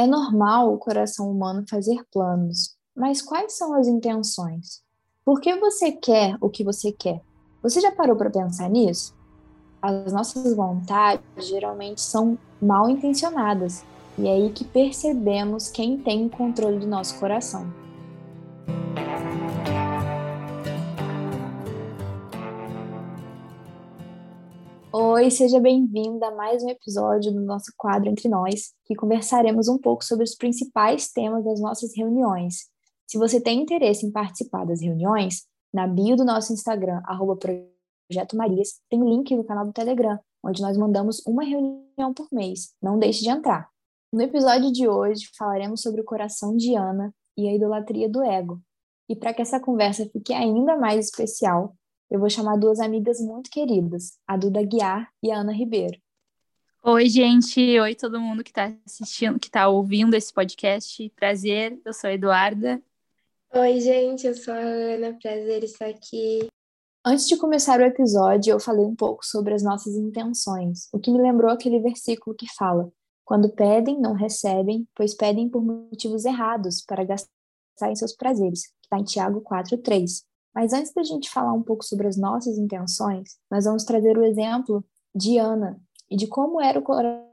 É normal o coração humano fazer planos, mas quais são as intenções? Por que você quer o que você quer? Você já parou para pensar nisso? As nossas vontades geralmente são mal intencionadas, e é aí que percebemos quem tem o controle do nosso coração. Oi, seja bem-vinda a mais um episódio do nosso quadro Entre Nós, que conversaremos um pouco sobre os principais temas das nossas reuniões. Se você tem interesse em participar das reuniões, na bio do nosso Instagram, arroba Projeto Marias, tem link no canal do Telegram, onde nós mandamos uma reunião por mês. Não deixe de entrar. No episódio de hoje, falaremos sobre o coração de Ana e a idolatria do ego. E para que essa conversa fique ainda mais especial, eu vou chamar duas amigas muito queridas, a Duda Guiar e a Ana Ribeiro. Oi, gente. Oi, todo mundo que está assistindo, que está ouvindo esse podcast. Prazer, eu sou a Eduarda. Oi, gente, eu sou a Ana. Prazer estar aqui. Antes de começar o episódio, eu falei um pouco sobre as nossas intenções, o que me lembrou aquele versículo que fala: Quando pedem, não recebem, pois pedem por motivos errados, para gastar em seus prazeres, que está em Tiago 4,3. Mas antes da gente falar um pouco sobre as nossas intenções, nós vamos trazer o exemplo de Ana e de como era o coração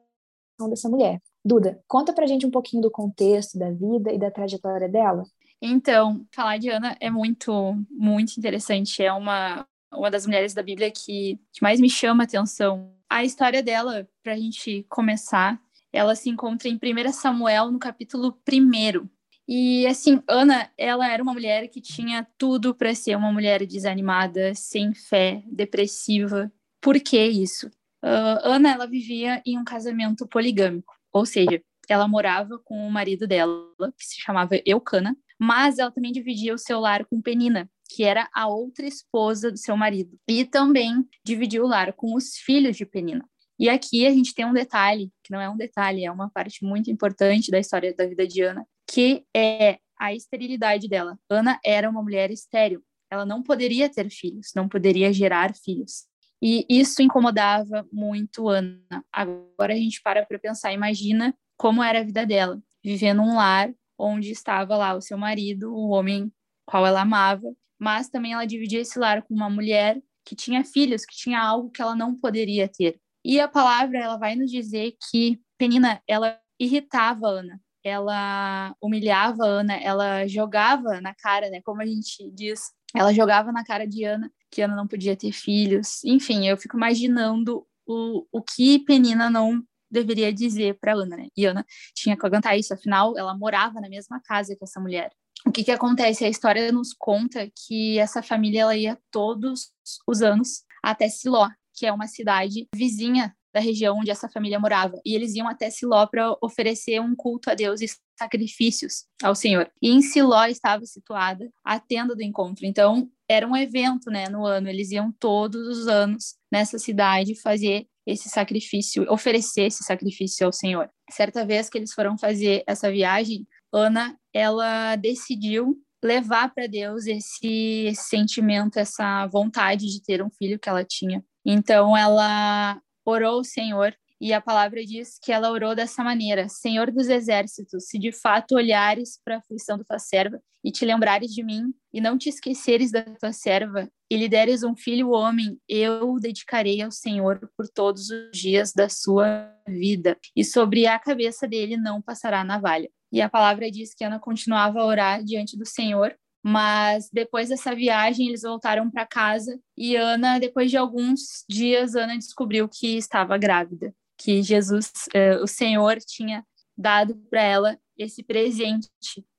dessa mulher. Duda, conta pra gente um pouquinho do contexto da vida e da trajetória dela. Então, falar de Ana é muito, muito interessante. É uma, uma das mulheres da Bíblia que, que mais me chama a atenção. A história dela, para a gente começar, ela se encontra em 1 Samuel, no capítulo 1. E assim, Ana, ela era uma mulher que tinha tudo para ser uma mulher desanimada, sem fé, depressiva. Por que isso? Uh, Ana, ela vivia em um casamento poligâmico, ou seja, ela morava com o marido dela, que se chamava Eucana, mas ela também dividia o seu lar com Penina, que era a outra esposa do seu marido, e também dividia o lar com os filhos de Penina. E aqui a gente tem um detalhe, que não é um detalhe, é uma parte muito importante da história da vida de Ana, que é a esterilidade dela. Ana era uma mulher estéril. Ela não poderia ter filhos, não poderia gerar filhos. E isso incomodava muito Ana. Agora a gente para para pensar, imagina como era a vida dela, vivendo um lar onde estava lá o seu marido, o homem qual ela amava, mas também ela dividia esse lar com uma mulher que tinha filhos, que tinha algo que ela não poderia ter. E a palavra ela vai nos dizer que Penina ela irritava Ana, ela humilhava a Ana, ela jogava na cara, né? Como a gente diz, ela jogava na cara de Ana que Ana não podia ter filhos. Enfim, eu fico imaginando o, o que Penina não deveria dizer para Ana, né? E Ana tinha que aguentar isso, afinal, ela morava na mesma casa que essa mulher. O que que acontece? A história nos conta que essa família ela ia todos os anos até Siló, que é uma cidade vizinha da região onde essa família morava. E eles iam até Siló para oferecer um culto a Deus e sacrifícios ao Senhor. E em Siló estava situada a tenda do encontro. Então, era um evento, né, no ano. Eles iam todos os anos nessa cidade fazer esse sacrifício, oferecer esse sacrifício ao Senhor. Certa vez que eles foram fazer essa viagem, Ana, ela decidiu levar para Deus esse, esse sentimento, essa vontade de ter um filho que ela tinha. Então ela orou ao Senhor e a palavra diz que ela orou dessa maneira: Senhor dos exércitos, se de fato olhares para a aflição da tua serva e te lembrares de mim e não te esqueceres da tua serva e lhe deres um filho homem, eu o dedicarei ao Senhor por todos os dias da sua vida e sobre a cabeça dele não passará navalha. E a palavra diz que Ana continuava a orar diante do Senhor mas depois dessa viagem, eles voltaram para casa e Ana, depois de alguns dias, Ana descobriu que estava grávida, que Jesus, eh, o Senhor, tinha dado para ela esse presente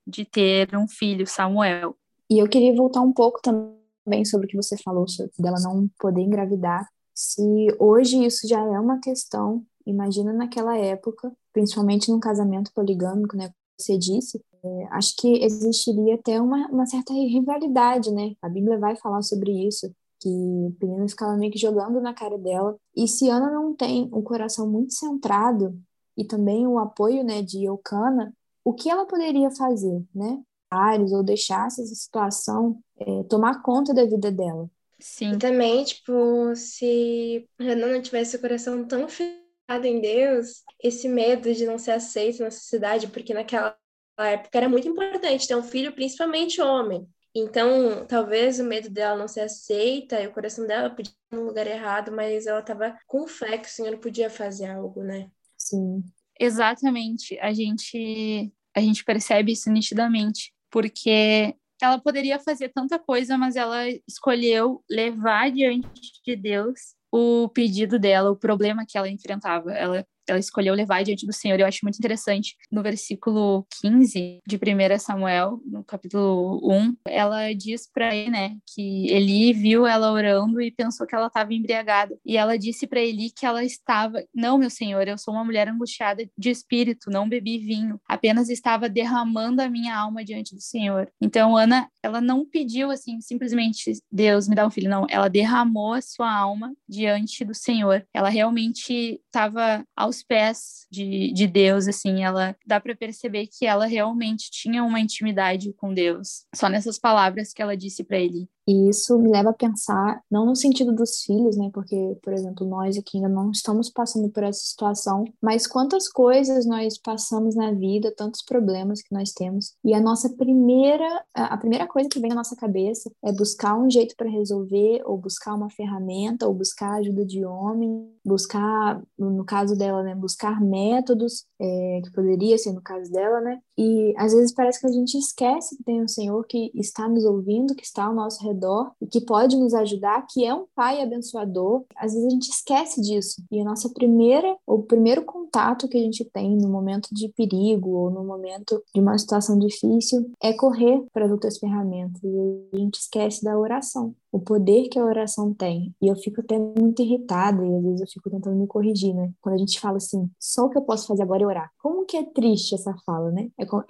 de ter um filho, Samuel. E eu queria voltar um pouco também sobre o que você falou, sobre dela não poder engravidar. Se hoje isso já é uma questão, imagina naquela época, principalmente num casamento poligâmico, né? Você disse, é, acho que existiria até uma, uma certa rivalidade, né? A Bíblia vai falar sobre isso, que Penina ficava meio que jogando na cara dela. E se Ana não tem um coração muito centrado e também o apoio, né, de Eucana, o que ela poderia fazer, né? Ou deixar essa situação é, tomar conta da vida dela. Sim. E também, tipo, se Ana não tivesse o coração tão em Deus, esse medo de não ser aceito na sociedade, porque naquela época era muito importante ter um filho, principalmente homem. Então, talvez o medo dela não ser aceita e o coração dela podia no lugar errado, mas ela estava com fé que o Senhor podia fazer algo, né? Sim. Exatamente. A gente a gente percebe isso nitidamente, porque ela poderia fazer tanta coisa, mas ela escolheu levar diante de Deus o pedido dela, o problema que ela enfrentava. Ela ela escolheu levar diante do Senhor. Eu acho muito interessante no versículo 15 de 1 Samuel, no capítulo 1, ela diz para ele, né, que Eli viu ela orando e pensou que ela estava embriagada. E ela disse para Eli que ela estava, não, meu Senhor, eu sou uma mulher angustiada de espírito, não bebi vinho, apenas estava derramando a minha alma diante do Senhor. Então Ana, ela não pediu assim simplesmente Deus me dá um filho, não, ela derramou a sua alma diante do Senhor. Ela realmente estava aos aos pés de, de Deus, assim, ela dá para perceber que ela realmente tinha uma intimidade com Deus, só nessas palavras que ela disse para ele. E isso me leva a pensar, não no sentido dos filhos, né? Porque, por exemplo, nós aqui ainda não estamos passando por essa situação, mas quantas coisas nós passamos na vida, tantos problemas que nós temos. E a nossa primeira, a primeira coisa que vem na nossa cabeça é buscar um jeito para resolver, ou buscar uma ferramenta, ou buscar ajuda de homem, buscar, no caso dela, né? Buscar métodos, é, que poderia ser no caso dela, né? E às vezes parece que a gente esquece que tem um Senhor que está nos ouvindo, que está ao nosso redor e que pode nos ajudar, que é um pai abençoador. Às vezes a gente esquece disso. E a nossa primeira, o primeiro contato que a gente tem no momento de perigo ou no momento de uma situação difícil é correr para as outras ferramentas. E a gente esquece da oração o poder que a oração tem. E eu fico até muito irritada e às vezes eu fico tentando me corrigir, né? Quando a gente fala assim, só o que eu posso fazer agora é orar. Como que é triste essa fala, né? É como,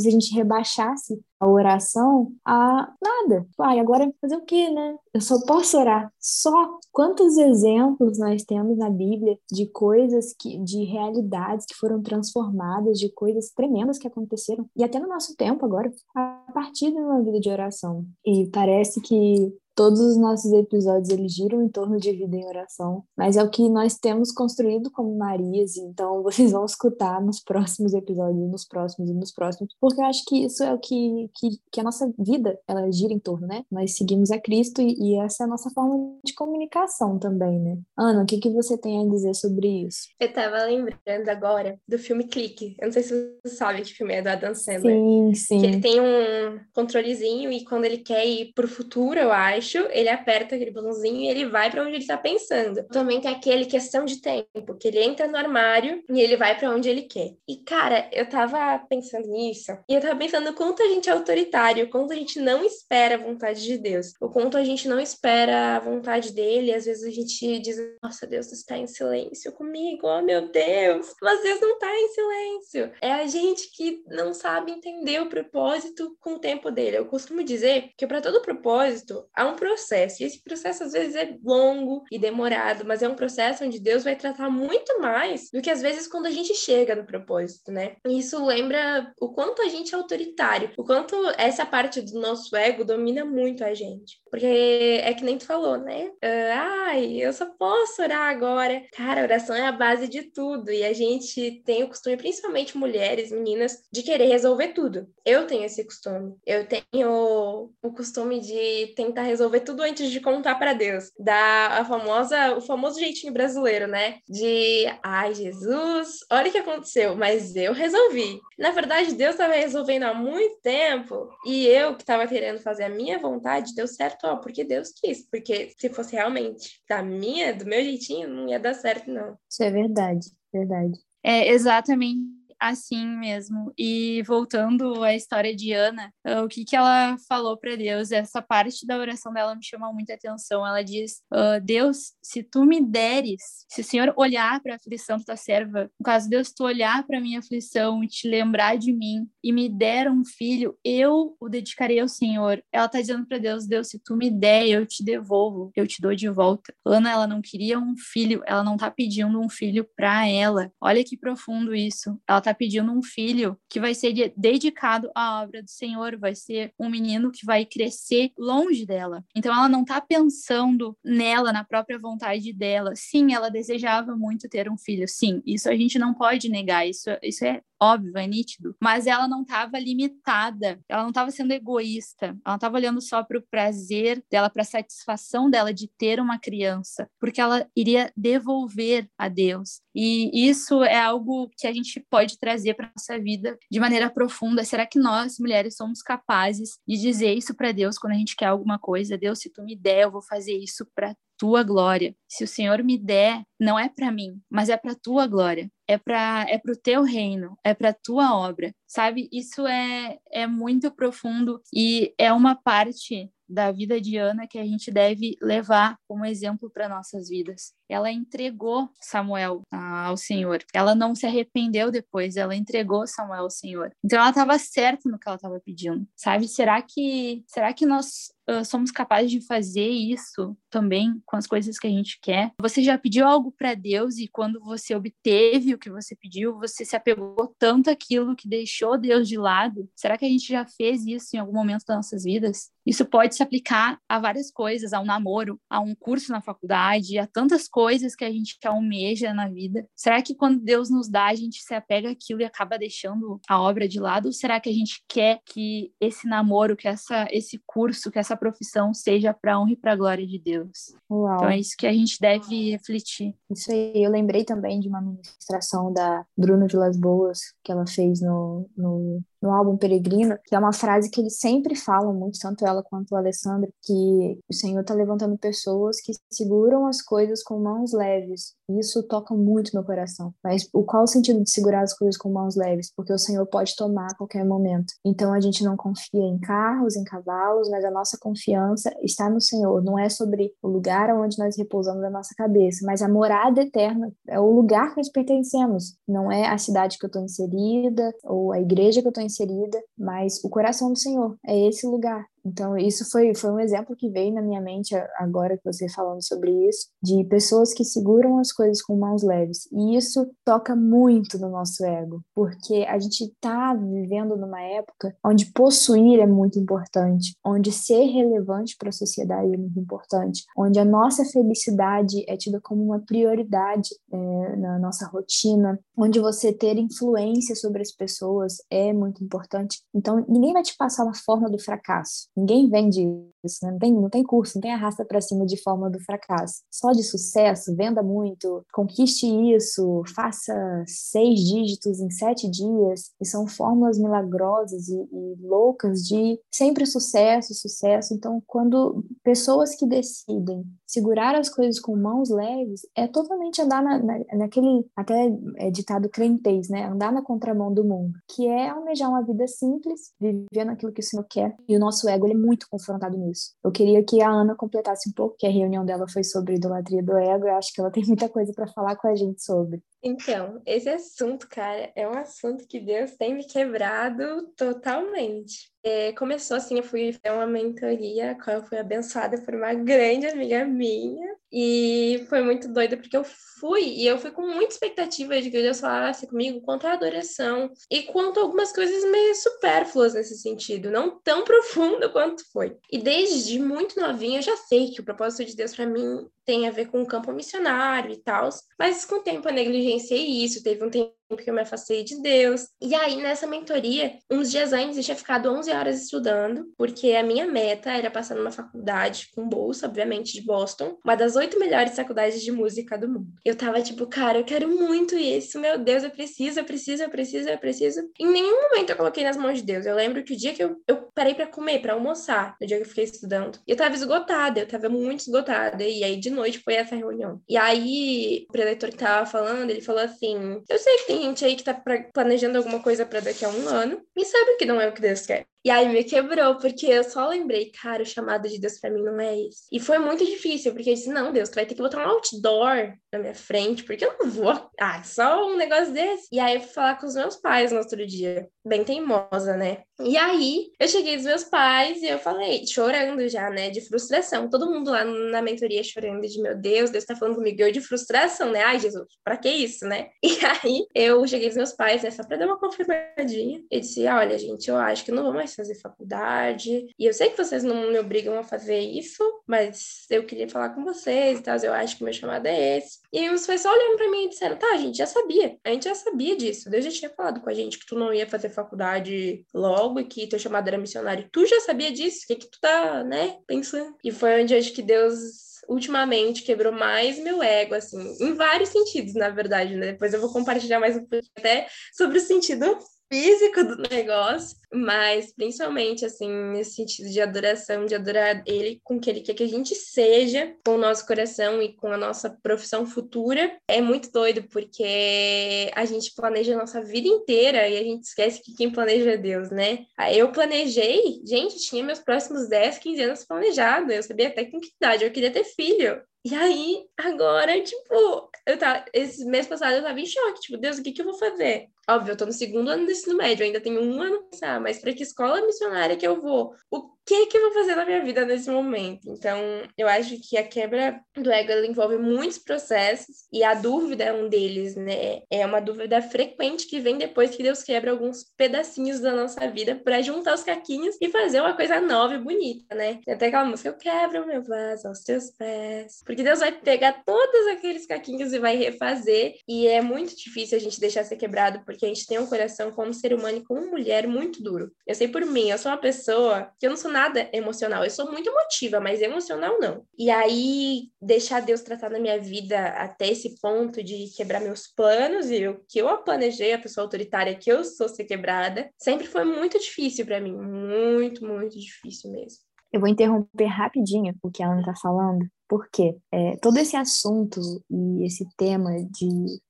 se a gente rebaixasse a oração a nada. Ai, ah, agora fazer o quê, né? Eu só posso orar. Só quantos exemplos nós temos na Bíblia de coisas que de realidades que foram transformadas, de coisas tremendas que aconteceram e até no nosso tempo agora, a partir de uma vida de oração. E parece que Todos os nossos episódios eles giram em torno de vida em oração, mas é o que nós temos construído como Marias, então vocês vão escutar nos próximos episódios, nos próximos e nos próximos, porque eu acho que isso é o que, que, que a nossa vida ela gira em torno, né? Nós seguimos a Cristo e, e, essa é a nossa forma de comunicação também, né? Ana, o que, que você tem a dizer sobre isso? Eu tava lembrando agora do filme Clique. Eu não sei se você sabe que filme é do Adam Sandler. Sim, sim. Que ele tem um controlezinho e quando ele quer ir pro futuro, eu acho, ele aperta aquele botãozinho e ele vai para onde ele está pensando. Também tem aquele questão de tempo, que ele entra no armário e ele vai para onde ele quer. E cara, eu tava pensando nisso, e eu tava pensando quanto a gente é autoritário, quanto a gente não espera a vontade de Deus, o quanto a gente não espera a vontade dele, às vezes a gente diz: "Nossa, Deus está em silêncio comigo, oh meu Deus". Mas Deus não está em silêncio. É a gente que não sabe entender o propósito com o tempo dele. Eu costumo dizer que para todo propósito há um processo. E esse processo às vezes é longo e demorado, mas é um processo onde Deus vai tratar muito mais do que às vezes quando a gente chega no propósito, né? E isso lembra o quanto a gente é autoritário, o quanto essa parte do nosso ego domina muito a gente. Porque é que nem tu falou, né? Uh, ai, eu só posso orar agora. Cara, oração é a base de tudo. E a gente tem o costume, principalmente mulheres, meninas, de querer resolver tudo. Eu tenho esse costume. Eu tenho o costume de tentar resolver tudo antes de contar para Deus. Da a famosa, o famoso jeitinho brasileiro, né? De, ai, Jesus, olha o que aconteceu, mas eu resolvi. Na verdade, Deus estava resolvendo há muito tempo e eu que estava querendo fazer a minha vontade, deu certo ó, porque Deus quis. Porque se fosse realmente da minha, do meu jeitinho, não ia dar certo, não. Isso é verdade, verdade. É exatamente assim mesmo. E voltando à história de Ana, uh, o que, que ela falou para Deus? Essa parte da oração dela me chama muita atenção. Ela diz: uh, Deus, se tu me deres, se o Senhor olhar para a aflição da tua serva, no caso Deus, tu olhar para minha aflição e te lembrar de mim e me der um filho, eu o dedicarei ao Senhor. Ela está dizendo para Deus: Deus, se tu me der, eu te devolvo, eu te dou de volta. Ana, ela não queria um filho, ela não está pedindo um filho para ela. Olha que profundo isso. Ela está está pedindo um filho que vai ser dedicado à obra do Senhor, vai ser um menino que vai crescer longe dela. Então ela não está pensando nela, na própria vontade dela. Sim, ela desejava muito ter um filho. Sim, isso a gente não pode negar. Isso, isso é óbvio, é nítido, mas ela não estava limitada, ela não estava sendo egoísta, ela não estava olhando só para o prazer dela, para a satisfação dela de ter uma criança, porque ela iria devolver a Deus. E isso é algo que a gente pode trazer para nossa vida de maneira profunda. Será que nós, mulheres, somos capazes de dizer isso para Deus quando a gente quer alguma coisa? Deus, se tu me der, eu vou fazer isso para tua glória. Se o Senhor me der, não é para mim, mas é para tua glória. É para é pro teu reino, é para tua obra. Sabe? Isso é é muito profundo e é uma parte da vida de Ana que a gente deve levar como exemplo para nossas vidas. Ela entregou Samuel ao Senhor. Ela não se arrependeu depois, ela entregou Samuel ao Senhor. Então ela estava certa no que ela estava pedindo. Sabe? Será que será que nós uh, somos capazes de fazer isso também com as coisas que a gente quer? Você já pediu algo para Deus e quando você obteve o que você pediu, você se apegou tanto àquilo que deixou Deus de lado? Será que a gente já fez isso em algum momento das nossas vidas? Isso pode se aplicar a várias coisas, a um namoro, a um curso na faculdade, a tantas coisas que a gente almeja na vida. Será que quando Deus nos dá, a gente se apega àquilo e acaba deixando a obra de lado? Ou será que a gente quer que esse namoro, que essa, esse curso, que essa profissão seja para honra e para glória de Deus? Uau. Então é isso que a gente deve refletir. Isso aí, eu lembrei também de uma ministração da Bruna Vilas Boas, que ela fez no, no no álbum Peregrino, que é uma frase que eles sempre falam muito, tanto ela quanto o Alessandro, que o Senhor está levantando pessoas que seguram as coisas com mãos leves. Isso toca muito meu coração. Mas o qual o sentido de segurar as coisas com mãos leves? Porque o Senhor pode tomar a qualquer momento. Então a gente não confia em carros, em cavalos, mas a nossa confiança está no Senhor. Não é sobre o lugar onde nós repousamos a nossa cabeça, mas a morada eterna é o lugar que nós pertencemos. Não é a cidade que eu estou inserida ou a igreja que eu estou inserida, mas o coração do Senhor é esse lugar. Então, isso foi, foi um exemplo que veio na minha mente agora que você falando sobre isso, de pessoas que seguram as coisas com mãos leves. E isso toca muito no nosso ego, porque a gente está vivendo numa época onde possuir é muito importante, onde ser relevante para a sociedade é muito importante, onde a nossa felicidade é tida como uma prioridade é, na nossa rotina, onde você ter influência sobre as pessoas é muito importante. Então, ninguém vai te passar na forma do fracasso. Ninguém vende isso, né? não, tem, não tem curso, não tem arrasta para cima de forma do fracasso. Só de sucesso, venda muito, conquiste isso, faça seis dígitos em sete dias, e são fórmulas milagrosas e, e loucas de sempre sucesso, sucesso. Então, quando pessoas que decidem segurar as coisas com mãos leves, é totalmente andar na, na, naquele, até é ditado crentez, né? Andar na contramão do mundo, que é almejar uma vida simples, vivendo aquilo que o Senhor quer, e o nosso ego ele é muito confrontado nisso isso. Eu queria que a Ana completasse um pouco, que a reunião dela foi sobre idolatria do ego. Eu acho que ela tem muita coisa para falar com a gente sobre. Então, esse assunto, cara, é um assunto que Deus tem me quebrado totalmente. É, começou assim, eu fui ter uma mentoria, a qual eu fui abençoada por uma grande amiga minha, e foi muito doida, porque eu fui, e eu fui com muita expectativa de que Deus falasse comigo quanto à adoração, e quanto a algumas coisas meio supérfluas nesse sentido, não tão profundo quanto foi. E desde muito novinha eu já sei que o propósito de Deus para mim tem a ver com o campo missionário e tal, mas com o tempo eu negligenciei isso, teve um tempo que eu me afastei de Deus. E aí, nessa mentoria, uns dias antes, eu tinha ficado 11 horas estudando, porque a minha meta era passar numa faculdade com bolsa, obviamente, de Boston, uma das oito melhores faculdades de música do mundo. Eu tava tipo, cara, eu quero muito isso, meu Deus, eu preciso, eu preciso, eu preciso, eu preciso. Em nenhum momento eu coloquei nas mãos de Deus. Eu lembro que o dia que eu, eu parei para comer, para almoçar, no dia que eu fiquei estudando, eu tava esgotada, eu tava muito esgotada. E aí, de noite, foi essa reunião. E aí, o preletor que tava falando, ele falou assim: Eu sei que tem gente aí que tá planejando alguma coisa para daqui a um ano e sabe que não é o que Deus quer. E aí me quebrou, porque eu só lembrei, cara, o chamado de Deus para mim não é esse. E foi muito difícil, porque eu disse, não, Deus, tu vai ter que botar um outdoor na minha frente, porque eu não vou. Ah, só um negócio desse. E aí eu fui falar com os meus pais no outro dia, bem teimosa, né? E aí eu cheguei dos meus pais e eu falei, chorando já, né, de frustração. Todo mundo lá na mentoria chorando de, meu Deus, Deus tá falando comigo, eu de frustração, né? Ai, Jesus, pra que isso, né? E aí eu cheguei dos meus pais, né, só pra dar uma confirmadinha. E disse, olha, gente, eu acho que não vou mais fazer faculdade. E eu sei que vocês não me obrigam a fazer isso, mas eu queria falar com vocês e tal. Eu acho que meu chamado é esse. E os pais só olhando pra mim e disseram, tá, a gente já sabia. A gente já sabia disso. Deus já tinha falado com a gente que tu não ia fazer faculdade logo e que teu chamado era missionário. Tu já sabia disso? O que, que tu tá, né, pensando? E foi onde acho que Deus ultimamente quebrou mais meu ego, assim, em vários sentidos, na verdade, né? Depois eu vou compartilhar mais um pouco até sobre o sentido físico do negócio, mas principalmente assim nesse sentido de adoração, de adorar ele com o que ele quer que a gente seja, com o nosso coração e com a nossa profissão futura. É muito doido porque a gente planeja a nossa vida inteira e a gente esquece que quem planeja é Deus, né? Eu planejei, gente, tinha meus próximos 10, 15 anos planejado, eu sabia até com que idade eu queria ter filho. E aí, agora, tipo, eu tava, esse mês passado eu tava em choque, tipo, Deus, o que que eu vou fazer? Óbvio, eu tô no segundo ano do ensino médio, ainda tenho um ano pra pensar, mas para que escola missionária que eu vou? O que que eu vou fazer na minha vida nesse momento? Então, eu acho que a quebra do ego envolve muitos processos e a dúvida é um deles, né? É uma dúvida frequente que vem depois que Deus quebra alguns pedacinhos da nossa vida para juntar os caquinhos e fazer uma coisa nova e bonita, né? Tem até aquela música, eu quebro meu vaso aos teus pés. Porque Deus vai pegar todos aqueles caquinhos e vai refazer. E é muito difícil a gente deixar ser quebrado, porque a gente tem um coração como ser humano e como mulher muito duro. Eu sei por mim, eu sou uma pessoa que eu não sou nada emocional. Eu sou muito emotiva, mas emocional não. E aí, deixar Deus tratar na minha vida até esse ponto de quebrar meus planos e o que eu planejei, a pessoa autoritária que eu sou ser quebrada, sempre foi muito difícil para mim. Muito, muito difícil mesmo. Eu vou interromper rapidinho o que ela está falando, porque é, todo esse assunto e esse tema de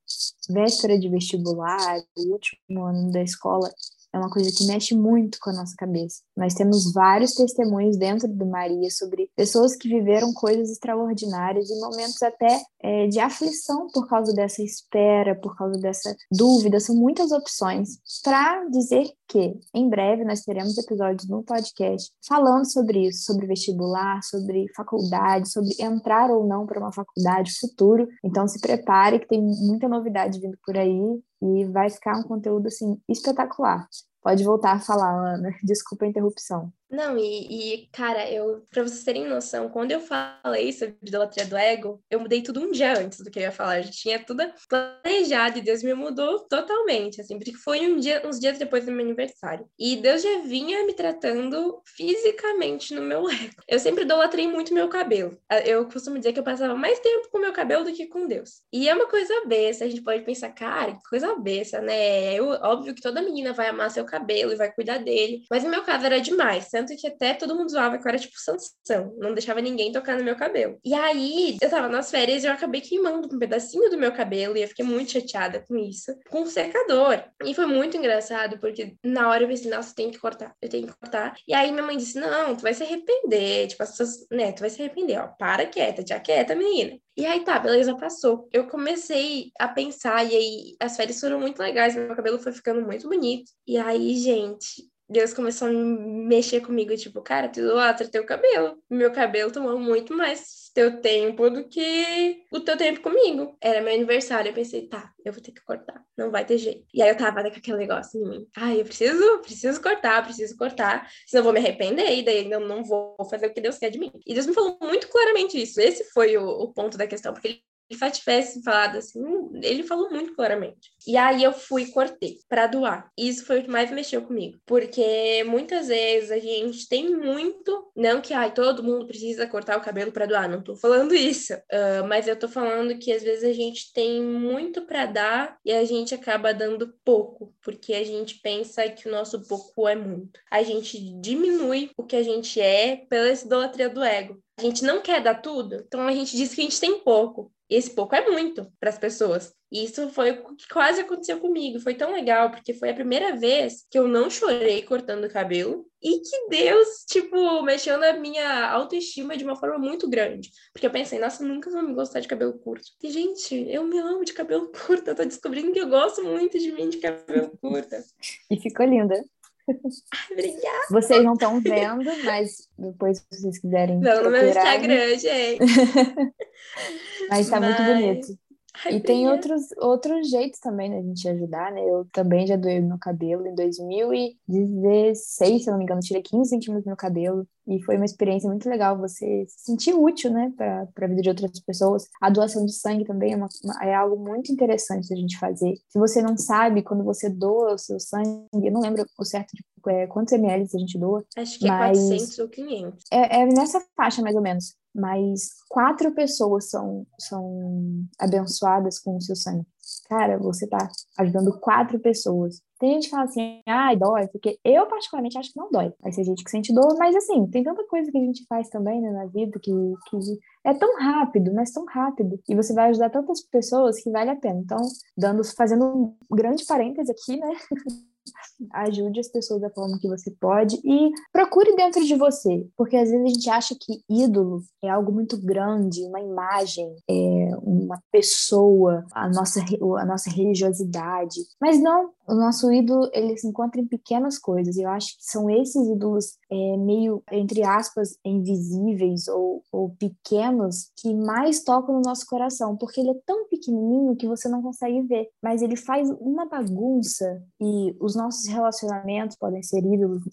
véspera de vestibular, o último ano da escola, é uma coisa que mexe muito com a nossa cabeça. Nós temos vários testemunhos dentro do Maria sobre pessoas que viveram coisas extraordinárias e momentos até é, de aflição por causa dessa espera, por causa dessa dúvida. São muitas opções para dizer que em breve nós teremos episódios no podcast falando sobre isso, sobre vestibular, sobre faculdade, sobre entrar ou não para uma faculdade futuro. Então se prepare que tem muita novidade vindo por aí e vai ficar um conteúdo assim espetacular. Pode voltar a falar, Ana. Desculpa a interrupção. Não, e, e, cara, eu, pra vocês terem noção, quando eu falei sobre idolatria do ego, eu mudei tudo um dia antes do que eu ia falar. Eu já tinha tudo planejado e Deus me mudou totalmente, assim, porque foi um dia, uns dias depois do meu aniversário. E Deus já vinha me tratando fisicamente no meu ego. Eu sempre idolatrei muito meu cabelo. Eu costumo dizer que eu passava mais tempo com meu cabelo do que com Deus. E é uma coisa besta, a gente pode pensar, cara, que coisa besta, né? Eu, óbvio que toda menina vai amar seu cabelo e vai cuidar dele, mas no meu caso era demais, tanto que até todo mundo zoava que eu era tipo Sansão, não deixava ninguém tocar no meu cabelo. E aí, eu tava nas férias e eu acabei queimando um pedacinho do meu cabelo e eu fiquei muito chateada com isso, com o secador. E foi muito engraçado, porque na hora eu pensei, nossa, tem que cortar, eu tenho que cortar. E aí minha mãe disse, não, tu vai se arrepender, tipo, essas, né, tu vai se arrepender, ó, para quieta, já quieta, menina. E aí tá, beleza, passou. Eu comecei a pensar, e aí as férias foram muito legais, meu cabelo foi ficando muito bonito. E aí, gente, Deus começou a mexer comigo, tipo, cara, tu idolatra teu cabelo. Meu cabelo tomou muito mais teu tempo do que o teu tempo comigo. Era meu aniversário, eu pensei, tá, eu vou ter que cortar, não vai ter jeito. E aí eu tava com aquele negócio em mim, ai, eu preciso, preciso cortar, preciso cortar, senão eu vou me arrepender e daí eu não vou fazer o que Deus quer de mim. E Deus me falou muito claramente isso, esse foi o, o ponto da questão, porque ele ele tivesse falado assim, ele falou muito claramente. E aí eu fui e cortei para doar. Isso foi o que mais mexeu comigo, porque muitas vezes a gente tem muito, não que ai, todo mundo precisa cortar o cabelo para doar, não tô falando isso, uh, mas eu tô falando que às vezes a gente tem muito para dar e a gente acaba dando pouco, porque a gente pensa que o nosso pouco é muito. A gente diminui o que a gente é pela idolatria do ego. A gente não quer dar tudo, então a gente diz que a gente tem pouco. Esse pouco é muito para as pessoas. E isso foi o que quase aconteceu comigo. Foi tão legal, porque foi a primeira vez que eu não chorei cortando o cabelo e que Deus, tipo, mexeu na minha autoestima de uma forma muito grande. Porque eu pensei, nossa, nunca vou me gostar de cabelo curto. E, gente, eu me amo de cabelo curto. Eu tô descobrindo que eu gosto muito de mim de cabelo curto. E ficou linda. Obrigada. Vocês não estão vendo, mas depois, se vocês quiserem. Não, no meu Instagram, gente. mas tá mas... muito bonito. Ai, e tem outros, outros jeitos também da gente ajudar, né? Eu também já doei meu cabelo em 2016, se eu não me engano, tirei 15 centímetros do meu cabelo. E foi uma experiência muito legal você se sentir útil, né, para a vida de outras pessoas. A doação de sangue também é, uma, é algo muito interessante da gente fazer. Se você não sabe, quando você doa o seu sangue, eu não lembro o certo de é, quantos ml a gente doa. Acho que é 400 ou 500. É, é nessa faixa, mais ou menos mas quatro pessoas são, são abençoadas com o seu sangue. Cara, você tá ajudando quatro pessoas. Tem gente que fala assim, ai, ah, dói, porque eu particularmente acho que não dói. Vai ser gente que sente dor, mas assim, tem tanta coisa que a gente faz também né, na vida que, que é tão rápido, mas tão rápido. E você vai ajudar tantas pessoas que vale a pena. Então, dando, fazendo um grande parêntese aqui, né? ajude as pessoas da forma que você pode e procure dentro de você, porque às vezes a gente acha que ídolo é algo muito grande, uma imagem, é uma pessoa, a nossa, a nossa religiosidade, mas não, o nosso ídolo ele se encontra em pequenas coisas. Eu acho que são esses ídolos é, meio entre aspas invisíveis ou, ou pequenos que mais tocam no nosso coração, porque ele é tão pequenininho que você não consegue ver, mas ele faz uma bagunça e os nossos relacionamentos podem ser ídolos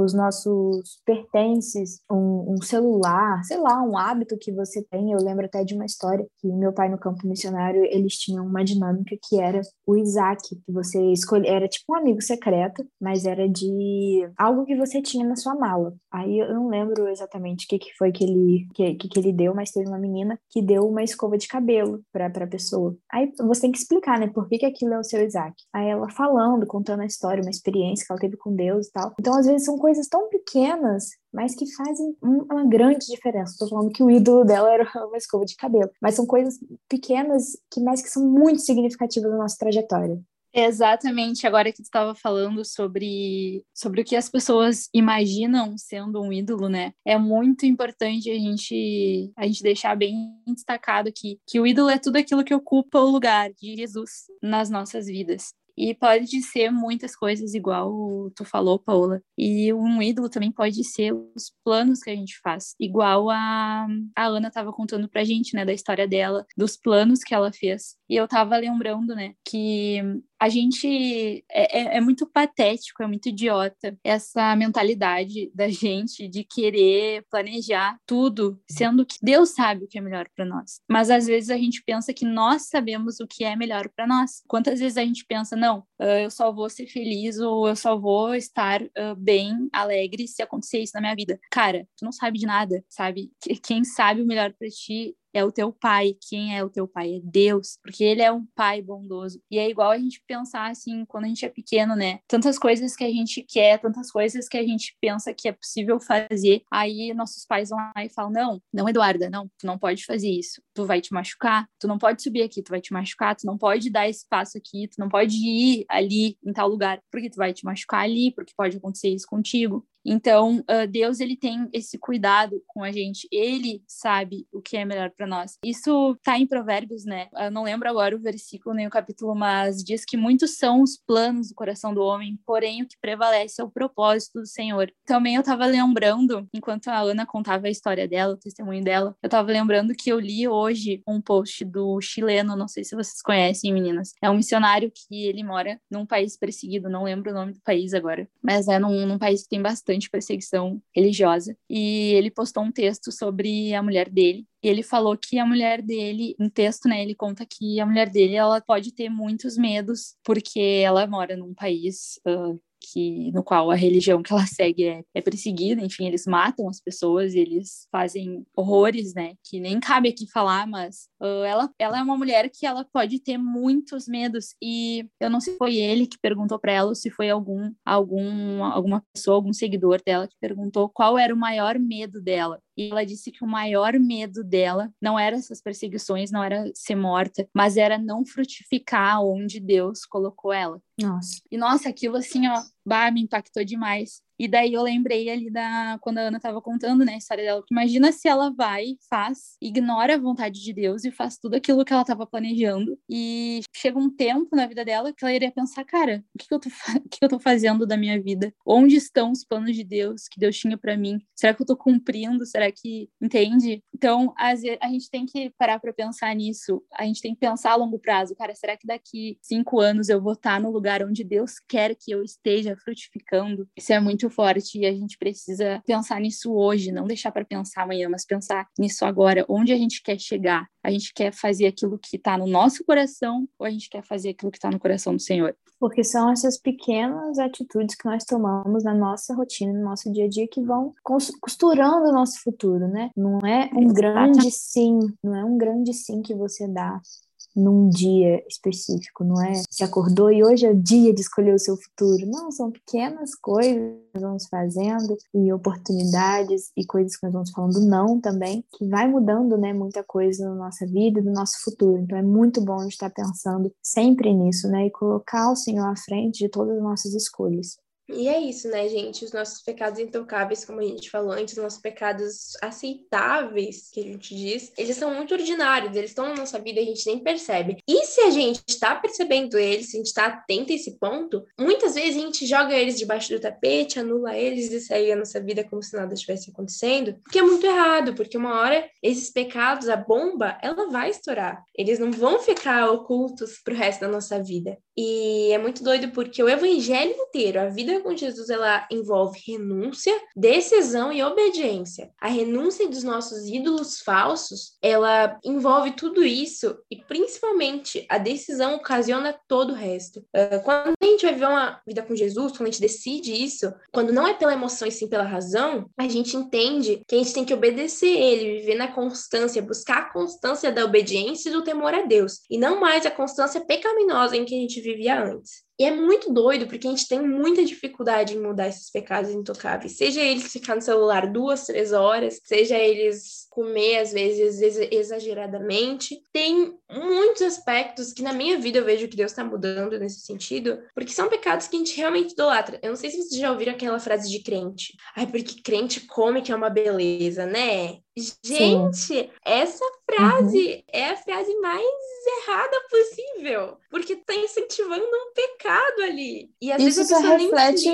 os nossos pertences, um, um, celular, sei lá, um hábito que você tem. Eu lembro até de uma história que meu pai no campo missionário, eles tinham uma dinâmica que era o Isaac, que você escolhia, era tipo um amigo secreto, mas era de algo que você tinha na sua mala. Aí eu não lembro exatamente o que, que foi que ele, que, que, ele deu, mas teve uma menina que deu uma escova de cabelo para a pessoa. Aí você tem que explicar, né, por que, que aquilo é o seu Isaac. Aí ela falando, contando a história, uma experiência que ela teve com Deus e tal. Então, às vezes, são coisas tão pequenas, mas que fazem uma grande diferença. Estou falando que o ídolo dela era uma escova de cabelo, mas são coisas pequenas que mais que são muito significativas na nossa trajetória. Exatamente, agora que tu estava falando sobre, sobre o que as pessoas imaginam sendo um ídolo, né? É muito importante a gente, a gente deixar bem destacado que, que o ídolo é tudo aquilo que ocupa o lugar de Jesus nas nossas vidas. E pode ser muitas coisas, igual tu falou, Paula. E um ídolo também pode ser os planos que a gente faz, igual a, a Ana estava contando pra gente, né, da história dela, dos planos que ela fez. E eu tava lembrando, né, que a gente é, é, é, muito patético, é muito idiota essa mentalidade da gente de querer planejar tudo, sendo que Deus sabe o que é melhor para nós. Mas às vezes a gente pensa que nós sabemos o que é melhor para nós. Quantas vezes a gente pensa, não, uh, eu só vou ser feliz ou eu só vou estar uh, bem, alegre se acontecer isso na minha vida. Cara, tu não sabe de nada, sabe? Quem sabe o melhor para ti é o teu pai. Quem é o teu pai? É Deus, porque ele é um pai bondoso. E é igual a gente pensar assim, quando a gente é pequeno, né? Tantas coisas que a gente quer, tantas coisas que a gente pensa que é possível fazer. Aí nossos pais vão lá e falam: "Não, não, Eduarda, não, tu não pode fazer isso. Tu vai te machucar. Tu não pode subir aqui, tu vai te machucar. Tu não pode dar espaço aqui, tu não pode ir ali em tal lugar, porque tu vai te machucar ali, porque pode acontecer isso contigo. Então, uh, Deus ele tem esse cuidado com a gente. Ele sabe o que é melhor para nós. Isso está em Provérbios, né? Eu não lembro agora o versículo nem o capítulo, mas diz que muitos são os planos do coração do homem, porém o que prevalece é o propósito do Senhor. Também eu estava lembrando, enquanto a Ana contava a história dela, o testemunho dela, eu estava lembrando que eu li hoje um post do chileno, não sei se vocês conhecem, meninas. É um missionário que ele mora num país perseguido, não lembro o nome do país agora, mas é num, num país que tem bastante bastante perseguição religiosa. E ele postou um texto sobre a mulher dele. E ele falou que a mulher dele, um texto, né, ele conta que a mulher dele, ela pode ter muitos medos porque ela mora num país uh, que no qual a religião que ela segue é, é perseguida, enfim, eles matam as pessoas, eles fazem horrores, né, que nem cabe aqui falar, mas uh, ela, ela é uma mulher que ela pode ter muitos medos e eu não sei se foi ele que perguntou para ela ou se foi algum algum alguma pessoa, algum seguidor dela que perguntou qual era o maior medo dela. E ela disse que o maior medo dela não era essas perseguições, não era ser morta, mas era não frutificar onde Deus colocou ela. Nossa. E nossa, aquilo assim, ó, bah, me impactou demais. E daí eu lembrei ali da quando a Ana estava contando, né, a história dela. Imagina se ela vai, faz, ignora a vontade de Deus e faz tudo aquilo que ela estava planejando e chega um tempo na vida dela que ela iria pensar, cara, o que, que eu tô o que eu tô fazendo da minha vida? Onde estão os planos de Deus que Deus tinha para mim? Será que eu tô cumprindo? Será que entende? Então, às vezes, a gente tem que parar para pensar nisso. A gente tem que pensar a longo prazo, cara, será que daqui cinco anos eu vou estar no lugar onde Deus quer que eu esteja frutificando? Isso é muito muito forte e a gente precisa pensar nisso hoje, não deixar para pensar amanhã, mas pensar nisso agora. Onde a gente quer chegar? A gente quer fazer aquilo que está no nosso coração ou a gente quer fazer aquilo que está no coração do Senhor? Porque são essas pequenas atitudes que nós tomamos na nossa rotina, no nosso dia a dia, que vão costurando o nosso futuro, né? Não é um grande sim, não é um grande sim que você dá num dia específico, não é? Se acordou e hoje é o dia de escolher o seu futuro. Não, são pequenas coisas que nós vamos fazendo e oportunidades e coisas que nós vamos falando não também, que vai mudando, né, muita coisa na nossa vida e no nosso futuro. Então é muito bom estar pensando sempre nisso, né, e colocar o Senhor à frente de todas as nossas escolhas. E é isso, né, gente? Os nossos pecados intocáveis, como a gente falou antes, os nossos pecados aceitáveis, que a gente diz, eles são muito ordinários, eles estão na nossa vida e a gente nem percebe. E se a gente está percebendo eles, se a gente está atento a esse ponto, muitas vezes a gente joga eles debaixo do tapete, anula eles e segue a nossa vida como se nada estivesse acontecendo, porque é muito errado, porque uma hora esses pecados, a bomba, ela vai estourar. Eles não vão ficar ocultos pro resto da nossa vida. E é muito doido porque o evangelho inteiro, a vida com Jesus, ela envolve renúncia, decisão e obediência. A renúncia dos nossos ídolos falsos, ela envolve tudo isso e principalmente a decisão ocasiona todo o resto. Uh, quando a gente vai viver uma vida com Jesus, quando a gente decide isso, quando não é pela emoção e sim pela razão, a gente entende que a gente tem que obedecer ele, viver na constância, buscar a constância da obediência e do temor a Deus, e não mais a constância pecaminosa em que a gente vivia antes. E é muito doido, porque a gente tem muita dificuldade em mudar esses pecados intocáveis. Seja eles ficar no celular duas, três horas, seja eles comer, às vezes, exageradamente. Tem muitos aspectos que na minha vida eu vejo que Deus está mudando nesse sentido, porque são pecados que a gente realmente idolatra. Eu não sei se vocês já ouviram aquela frase de crente. Ai, porque crente come que é uma beleza, né? Gente, Sim. essa frase uhum. é a frase mais errada possível, porque tá incentivando um pecado ali. E às isso vezes a reflete,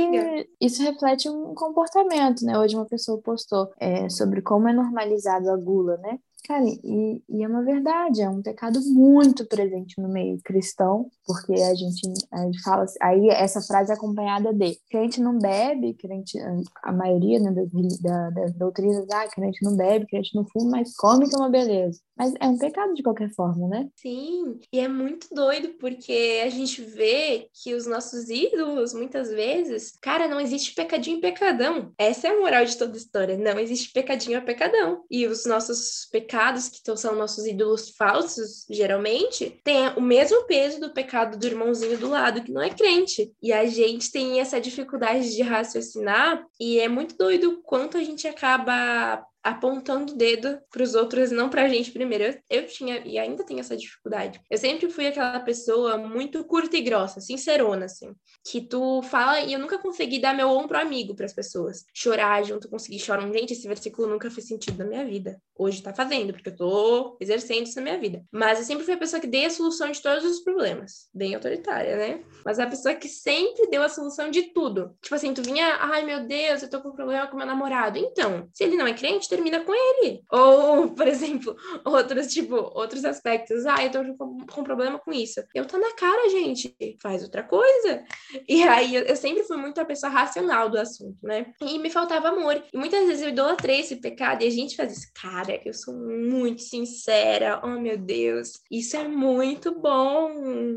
Isso reflete um comportamento, né? Hoje uma pessoa postou é, sobre como é normalizado a gula, né? Cara, e, e, é uma verdade, é um pecado muito presente no meio cristão, porque a gente, a gente fala, assim, aí essa frase é acompanhada de crente não bebe, crente, a maioria né, das, da, das doutrinas, ah, crente não bebe, crente não fuma, mas come que é uma beleza. Mas é um pecado de qualquer forma, né? Sim, e é muito doido porque a gente vê que os nossos ídolos, muitas vezes, cara, não existe pecadinho e pecadão. Essa é a moral de toda a história. Não existe pecadinho e pecadão. E os nossos pecados, que são nossos ídolos falsos, geralmente, têm o mesmo peso do pecado do irmãozinho do lado, que não é crente. E a gente tem essa dificuldade de raciocinar, e é muito doido quanto a gente acaba apontando o dedo para os outros, não para a gente primeiro. Eu, eu, tinha e ainda tenho essa dificuldade. Eu sempre fui aquela pessoa muito curta e grossa, sincerona, assim, que tu fala e eu nunca consegui dar meu ombro amigo para as pessoas. Chorar junto, conseguir chorar. Gente, esse versículo nunca fez sentido na minha vida. Hoje tá fazendo, porque eu tô exercendo isso na minha vida. Mas eu sempre fui a pessoa que dei a solução de todos os problemas. Bem autoritária, né? Mas a pessoa que sempre deu a solução de tudo. Tipo assim, tu vinha, ai meu Deus, eu tô com um problema com meu namorado. Então, se ele não é crente, termina com ele. Ou, por exemplo, outros, tipo, outros aspectos. Ah, eu tô com, problema com isso. Eu tô na cara, gente. Faz outra coisa. E aí, eu, sempre fui muito a pessoa racional do assunto, né? E me faltava amor. E muitas vezes eu idolatrei esse pecado e a gente faz isso. Cara, eu sou muito sincera. Oh, meu Deus. Isso é muito bom,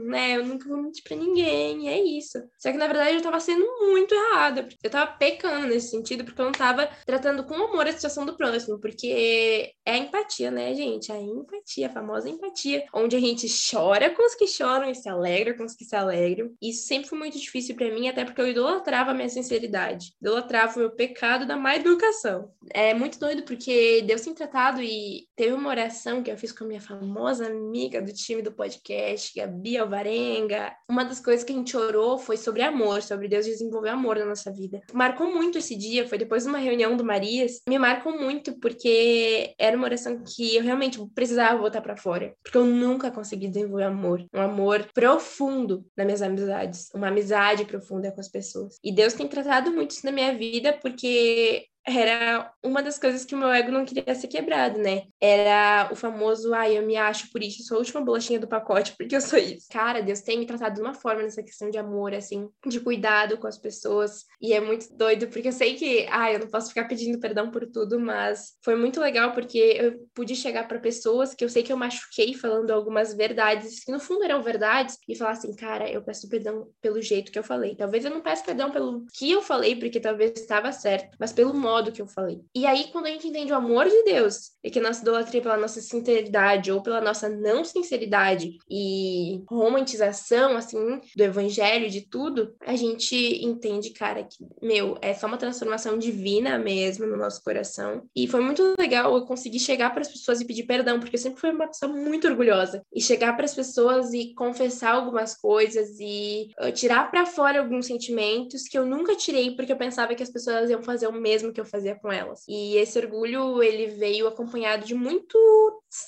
né? Eu nunca vou mentir pra ninguém. É isso. Só que, na verdade, eu tava sendo muito errada. Eu tava pecando nesse sentido, porque eu não tava tratando com amor a situação do próximo próximo, porque é a empatia, né, gente? A empatia, a famosa empatia, onde a gente chora com os que choram e se alegra com os que se alegram. Isso sempre foi muito difícil para mim, até porque eu idolatrava a minha sinceridade, idolatrava o meu pecado da má educação. É muito doido porque Deus tem tratado e teve uma oração que eu fiz com a minha famosa amiga do time do podcast, Gabi Alvarenga. Uma das coisas que a gente orou foi sobre amor, sobre Deus desenvolver amor na nossa vida. Marcou muito esse dia, foi depois de uma reunião do Marias, me marcou muito porque era uma oração que eu realmente precisava botar para fora, porque eu nunca consegui desenvolver amor, um amor profundo nas minhas amizades, uma amizade profunda com as pessoas. E Deus tem tratado muito isso na minha vida porque era uma das coisas que o meu ego não queria ser quebrado, né? Era o famoso, ai, ah, eu me acho por isso, sou a última bolachinha do pacote porque eu sou isso. Cara, Deus tem me tratado de uma forma nessa questão de amor, assim, de cuidado com as pessoas. E é muito doido, porque eu sei que, ai, eu não posso ficar pedindo perdão por tudo, mas foi muito legal porque eu pude chegar para pessoas que eu sei que eu machuquei falando algumas verdades, que no fundo eram verdades, e falar assim, cara, eu peço perdão pelo jeito que eu falei. Talvez eu não peça perdão pelo que eu falei, porque talvez estava certo, mas pelo modo modo que eu falei. E aí, quando a gente entende o amor de Deus e que nossa idolatria pela nossa sinceridade ou pela nossa não sinceridade e romantização, assim, do evangelho, de tudo, a gente entende, cara, que, meu, é só uma transformação divina mesmo no nosso coração. E foi muito legal eu conseguir chegar para as pessoas e pedir perdão, porque eu sempre fui uma pessoa muito orgulhosa. E chegar para as pessoas e confessar algumas coisas e uh, tirar para fora alguns sentimentos que eu nunca tirei porque eu pensava que as pessoas iam fazer o mesmo que eu fazia com elas. E esse orgulho, ele veio acompanhado de muitos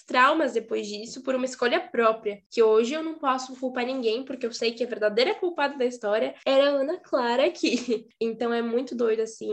traumas depois disso, por uma escolha própria, que hoje eu não posso culpar ninguém, porque eu sei que a verdadeira culpada da história era a Ana Clara aqui. Então é muito doido, assim,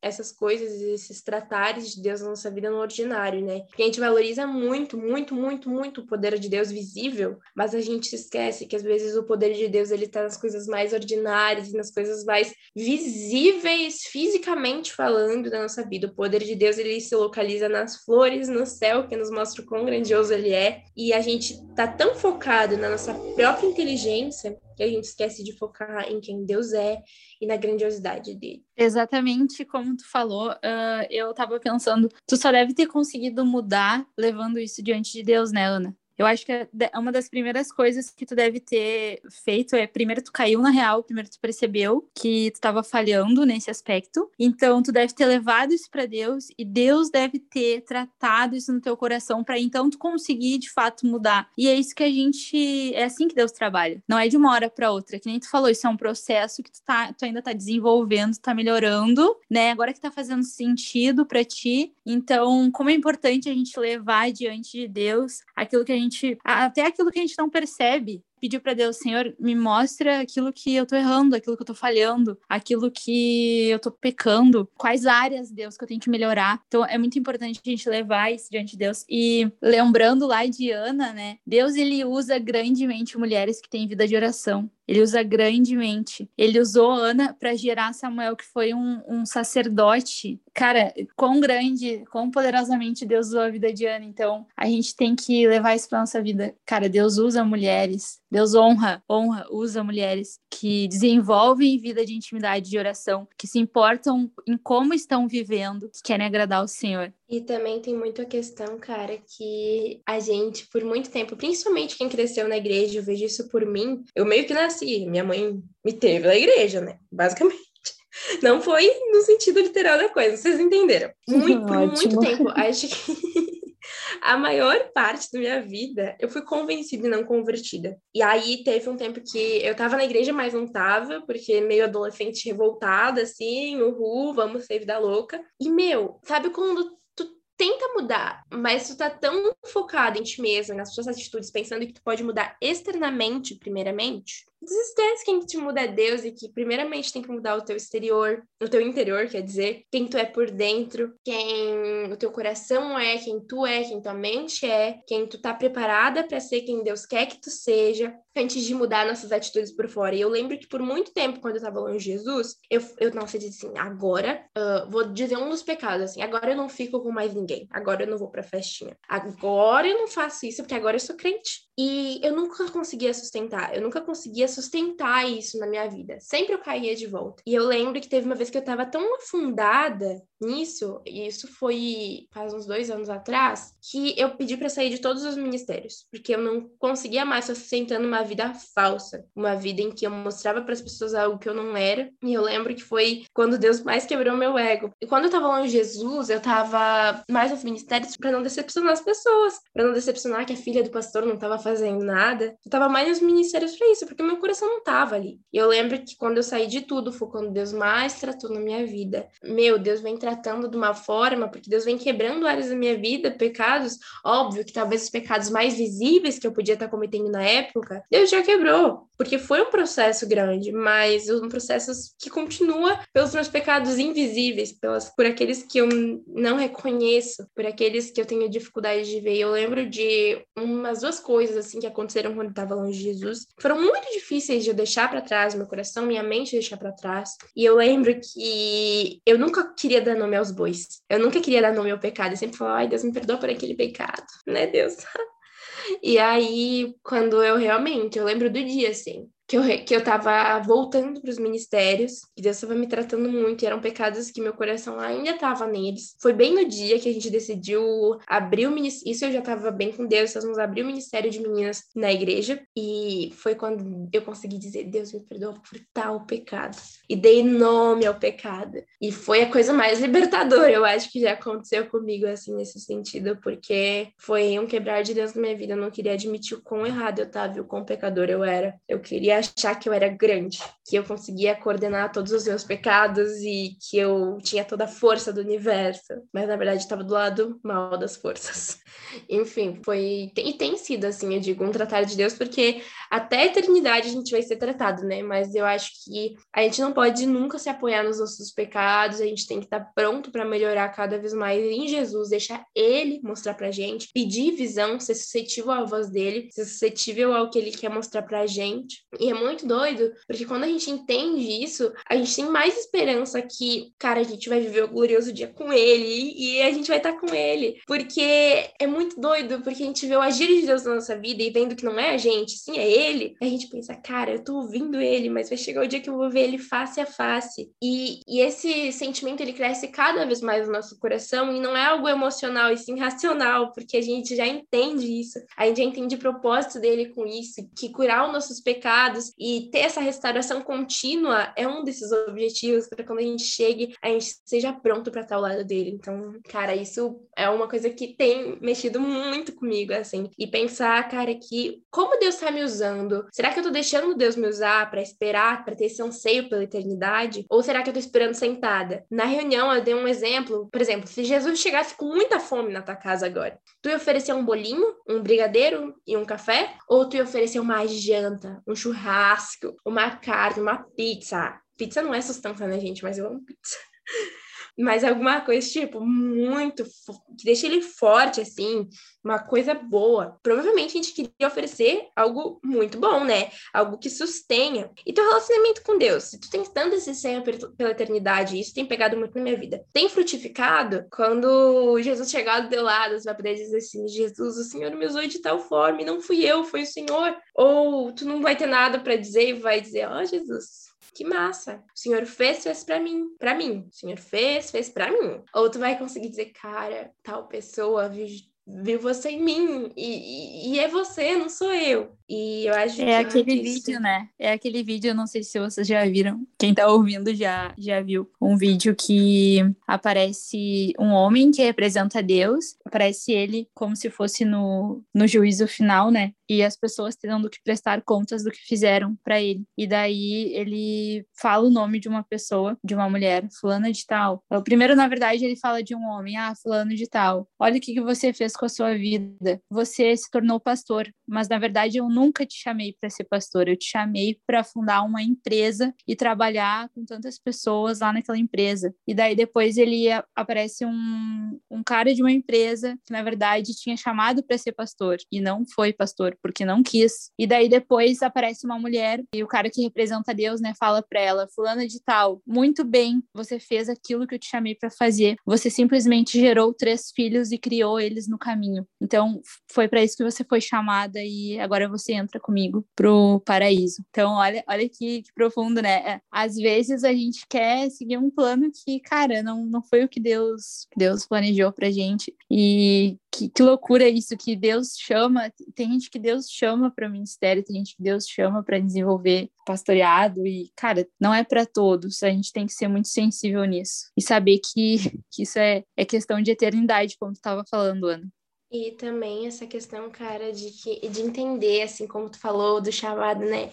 essas coisas, esses tratares de Deus na nossa vida no ordinário, né? Porque a gente valoriza muito, muito, muito, muito o poder de Deus visível, mas a gente esquece que às vezes o poder de Deus ele tá nas coisas mais ordinárias, nas coisas mais visíveis fisicamente falando da nossa vida. O poder de Deus ele se localiza nas flores, no céu, que nos mostra o quão grandioso ele é, e a gente tá tão focado na nossa própria inteligência que a gente esquece de focar em quem Deus é e na grandiosidade dele. Exatamente como tu falou, uh, eu tava pensando, tu só deve ter conseguido mudar levando isso diante de Deus, né, Ana? Eu acho que é uma das primeiras coisas que tu deve ter feito é primeiro tu caiu na real, primeiro tu percebeu que tu estava falhando nesse aspecto. Então tu deve ter levado isso para Deus e Deus deve ter tratado isso no teu coração para então tu conseguir de fato mudar. E é isso que a gente é assim que Deus trabalha. Não é de uma hora para outra, que nem tu falou, isso é um processo que tu tá tu ainda tá desenvolvendo, tá melhorando, né? Agora que tá fazendo sentido para ti. Então, como é importante a gente levar diante de Deus aquilo que a gente gente, até aquilo que a gente não percebe, pedir para Deus, Senhor, me mostra aquilo que eu tô errando, aquilo que eu tô falhando, aquilo que eu tô pecando, quais áreas, Deus, que eu tenho que melhorar. Então é muito importante a gente levar isso diante de Deus. E lembrando lá de Ana, né? Deus ele usa grandemente mulheres que têm vida de oração. Ele usa grandemente. Ele usou Ana para gerar Samuel, que foi um, um, sacerdote. Cara, quão grande, quão poderosamente Deus usou a vida de Ana. Então, a gente tem que levar isso para nossa vida. Cara, Deus usa mulheres. Deus honra, honra, usa mulheres que desenvolvem vida de intimidade, de oração, que se importam em como estão vivendo, que querem agradar o Senhor. E também tem muito a questão, cara, que a gente, por muito tempo, principalmente quem cresceu na igreja, eu vejo isso por mim, eu meio que nasci, minha mãe me teve na igreja, né? Basicamente. Não foi no sentido literal da coisa, vocês entenderam. Muito, por muito tempo. Acho que a maior parte da minha vida eu fui convencida e não convertida. E aí teve um tempo que eu tava na igreja, mas não tava, porque meio adolescente revoltada, assim, uhul, vamos ser vida louca. E, meu, sabe quando tenta mudar, mas tu tá tão focado em ti mesmo, nas suas atitudes, pensando que tu pode mudar externamente, primeiramente, desesquece quem te muda é Deus e que primeiramente tem que mudar o teu exterior, o teu interior, quer dizer, quem tu é por dentro, quem o teu coração é, quem tu é, quem tua mente é, quem tu tá preparada para ser quem Deus quer que tu seja. Antes de mudar nossas atitudes por fora. E eu lembro que por muito tempo, quando eu tava longe de Jesus, eu, eu eu disse assim, agora, uh, vou dizer um dos pecados, assim, agora eu não fico com mais ninguém, agora eu não vou pra festinha, agora eu não faço isso, porque agora eu sou crente. E eu nunca conseguia sustentar, eu nunca conseguia sustentar isso na minha vida. Sempre eu caía de volta. E eu lembro que teve uma vez que eu tava tão afundada nisso, e isso foi faz uns dois anos atrás, que eu pedi para sair de todos os ministérios, porque eu não conseguia mais sustentando uma vida falsa, uma vida em que eu mostrava para as pessoas algo que eu não era. E eu lembro que foi quando Deus mais quebrou meu ego. E quando eu tava longe de Jesus, eu tava mais nos ministérios para não decepcionar as pessoas, para não decepcionar que a filha do pastor não tava fazendo nada. Eu tava mais nos ministérios para isso, porque meu coração não tava ali. E eu lembro que quando eu saí de tudo, foi quando Deus mais tratou na minha vida. Meu, Deus vem tratando de uma forma, porque Deus vem quebrando áreas da minha vida, pecados, óbvio que talvez os pecados mais visíveis que eu podia estar cometendo na época, Deus já quebrou, porque foi um processo grande, mas um processo que continua pelos meus pecados invisíveis, pelas, por aqueles que eu não reconheço, por aqueles que eu tenho dificuldade de ver. Eu lembro de umas duas coisas assim que aconteceram quando eu estava longe de Jesus, foram muito difíceis de eu deixar para trás, meu coração, minha mente deixar para trás. E eu lembro que eu nunca queria dar nome aos bois. Eu nunca queria dar nome ao pecado. Eu sempre falava, ai, Deus me perdoa por aquele pecado, né, Deus? E aí, quando eu realmente, eu lembro do dia, assim, que eu, que eu tava voltando para os ministérios, que Deus estava me tratando muito, e eram pecados que meu coração ainda estava neles. Foi bem no dia que a gente decidiu abrir o ministério, isso eu já estava bem com Deus, nós vamos abrir o ministério de meninas na igreja, e foi quando eu consegui dizer, Deus me perdoa por tal pecado, e dei nome ao pecado. E foi a coisa mais libertadora, eu acho que já aconteceu comigo, assim, nesse sentido, porque foi um quebrar de Deus na minha vida, eu não queria admitir o quão errado eu estava e o quão pecador eu era. Eu queria achar que eu era grande, que eu conseguia coordenar todos os meus pecados e que eu tinha toda a força do universo, mas na verdade estava do lado mal das forças. Enfim, foi e tem sido assim, eu digo, um tratar de Deus porque até a eternidade a gente vai ser tratado, né? Mas eu acho que a gente não pode nunca se apoiar nos nossos pecados, a gente tem que estar pronto para melhorar cada vez mais em Jesus, deixar ele mostrar pra gente, pedir visão, ser suscetível à voz dele, ser suscetível ao que ele quer mostrar pra gente. E é muito doido, porque quando a gente entende isso, a gente tem mais esperança que, cara, a gente vai viver o glorioso dia com ele e a gente vai estar com ele. Porque é muito doido, porque a gente vê o agir de Deus na nossa vida e vendo que não é a gente, sim, é ele, a gente pensa, cara, eu tô ouvindo ele, mas vai chegar o dia que eu vou ver ele face a face. E, e esse sentimento, ele cresce cada vez mais no nosso coração e não é algo emocional, e sim racional, porque a gente já entende isso, a gente já entende o propósito dele com isso, que curar os nossos pecados e ter essa restauração contínua é um desses objetivos para quando a gente chegue, a gente seja pronto para estar ao lado dele. Então, cara, isso é uma coisa que tem mexido muito comigo, assim. E pensar, cara, que como Deus está me usando? Será que eu tô deixando Deus me usar para esperar, para ter esse anseio pela eternidade? Ou será que eu tô esperando sentada? Na reunião, eu dei um exemplo, por exemplo, se Jesus chegasse com muita fome na tua casa agora, tu ia oferecer um bolinho, um brigadeiro e um café? Ou tu ia oferecer uma janta, um churrasco? Churrasco, uma carne, uma pizza. Pizza não é sustância, né, gente? Mas eu amo pizza. Mas alguma coisa, tipo, muito. que deixa ele forte, assim, uma coisa boa. Provavelmente a gente queria oferecer algo muito bom, né? Algo que sustenha. E teu relacionamento com Deus, se tu tem tanto esse senho pela eternidade, isso tem pegado muito na minha vida. Tem frutificado quando Jesus chegar do teu lado, você vai poder dizer assim: Jesus, o Senhor me usou de tal forma, e não fui eu, foi o Senhor. Ou tu não vai ter nada para dizer e vai dizer: Ó, oh, Jesus, que massa. O senhor fez, fez para mim. para mim. O senhor fez, fez para mim. Ou tu vai conseguir dizer, cara, tal pessoa viu, viu você em mim. E, e, é você, não sou eu. E eu acho é que. É aquele vídeo, né? É aquele vídeo, eu não sei se vocês já viram. Quem tá ouvindo já, já viu. Um vídeo que aparece um homem que representa Deus. Aparece ele como se fosse no, no juízo final, né? E as pessoas tendo que prestar contas do que fizeram para ele. E daí ele fala o nome de uma pessoa, de uma mulher, fulana de tal. O primeiro, na verdade, ele fala de um homem, ah, fulano de tal. Olha o que, que você fez com a sua vida. Você se tornou pastor mas na verdade eu nunca te chamei para ser pastor, eu te chamei para fundar uma empresa e trabalhar com tantas pessoas lá naquela empresa. E daí depois ele aparece um, um cara de uma empresa que na verdade tinha chamado para ser pastor e não foi pastor porque não quis. E daí depois aparece uma mulher e o cara que representa Deus, né, fala para ela, fulana de tal, muito bem, você fez aquilo que eu te chamei para fazer. Você simplesmente gerou três filhos e criou eles no caminho. Então, foi para isso que você foi chamada e agora você entra comigo pro paraíso. Então, olha, olha que, que profundo, né? É, às vezes a gente quer seguir um plano que, cara, não, não foi o que Deus, Deus planejou pra gente. E que, que loucura isso, que Deus chama, tem gente que Deus chama para ministério, tem gente que Deus chama para desenvolver pastoreado e, cara, não é para todos, a gente tem que ser muito sensível nisso e saber que, que isso é, é questão de eternidade, como tu estava falando, Ana. E também essa questão, cara, de, que, de entender, assim, como tu falou do chamado, né?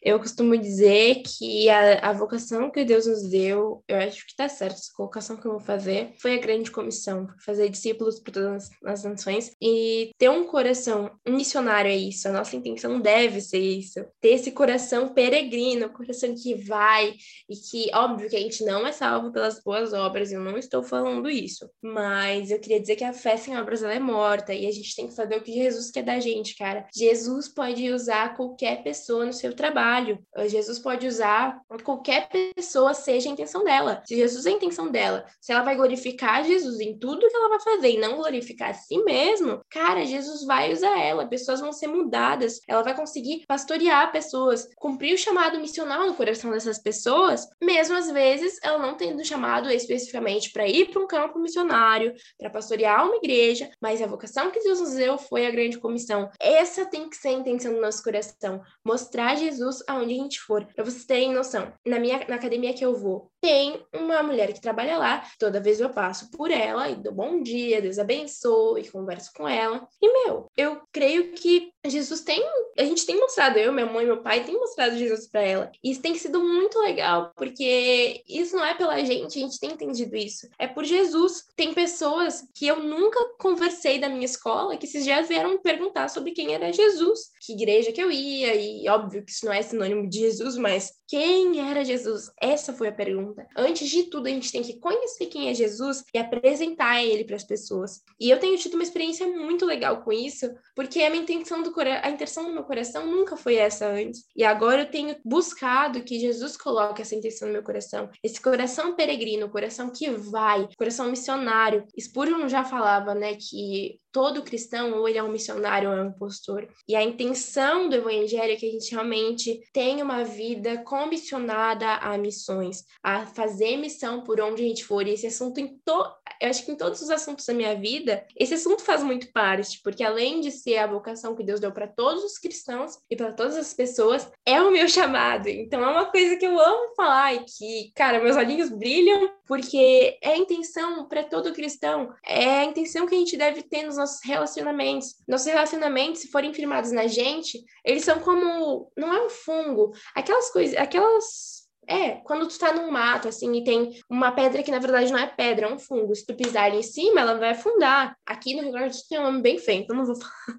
Eu costumo dizer que a, a vocação que Deus nos deu, eu acho que tá certo, essa colocação que eu vou fazer, foi a grande comissão, fazer discípulos por todas as nações e ter um coração missionário é isso, a nossa intenção deve ser isso, ter esse coração peregrino, coração que vai e que, óbvio que a gente não é salvo pelas boas obras, eu não estou falando isso, mas eu queria dizer que a fé sem obras, ela é morta, importa e a gente tem que saber o que Jesus quer da gente, cara. Jesus pode usar qualquer pessoa no seu trabalho. Jesus pode usar qualquer pessoa, seja a intenção dela. Se Jesus é a intenção dela, se ela vai glorificar Jesus em tudo que ela vai fazer e não glorificar a si mesmo, cara, Jesus vai usar ela. Pessoas vão ser mudadas. Ela vai conseguir pastorear pessoas, cumprir o chamado missional no coração dessas pessoas, mesmo às vezes ela não tendo chamado especificamente para ir para um campo missionário, para pastorear uma igreja, mas a vocação vocação que nos deu foi a grande comissão. Essa tem que ser a intenção do nosso coração, mostrar Jesus aonde a gente for. Para vocês terem noção, na minha na academia que eu vou, tem uma mulher que trabalha lá, toda vez eu passo por ela e dou bom dia, Deus abençoe, e converso com ela. E meu, eu creio que Jesus tem, a gente tem mostrado, eu, minha mãe, meu pai tem mostrado Jesus para ela. E isso tem sido muito legal, porque isso não é pela gente, a gente tem entendido isso. É por Jesus. Tem pessoas que eu nunca conversei da minha escola que esses dias vieram me perguntar sobre quem era Jesus, que igreja que eu ia, e óbvio que isso não é sinônimo de Jesus, mas quem era Jesus? Essa foi a pergunta. Antes de tudo, a gente tem que conhecer quem é Jesus e apresentar ele para as pessoas. E eu tenho tido uma experiência muito legal com isso, porque a minha intenção do a intenção do meu coração nunca foi essa antes. E agora eu tenho buscado que Jesus coloque essa intenção no meu coração, esse coração peregrino, coração que vai, coração missionário. Spurgeon já falava, né, que todo cristão, ou ele é um missionário ou é um impostor. E a intenção do evangelho é que a gente realmente tenha uma vida comissionada a missões, a fazer missão por onde a gente for. E esse assunto, em to... eu acho que em todos os assuntos da minha vida, esse assunto faz muito parte, porque além de ser a vocação que Deus deu para todos os cristãos e para todas as pessoas, é o meu chamado. Então é uma coisa que eu amo falar e que, cara, meus olhinhos brilham, porque é a intenção para todo cristão, é a intenção que a gente deve ter nos nossos relacionamentos. Nossos relacionamentos, se forem firmados na gente, eles são como. Não é um fungo. Aquelas coisas. Aquelas. É, quando tu tá num mato, assim, e tem uma pedra que na verdade não é pedra, é um fungo. Se tu pisar ali em cima, ela vai afundar. Aqui no Rio Grande do Sul tem um nome bem feio, então não vou falar.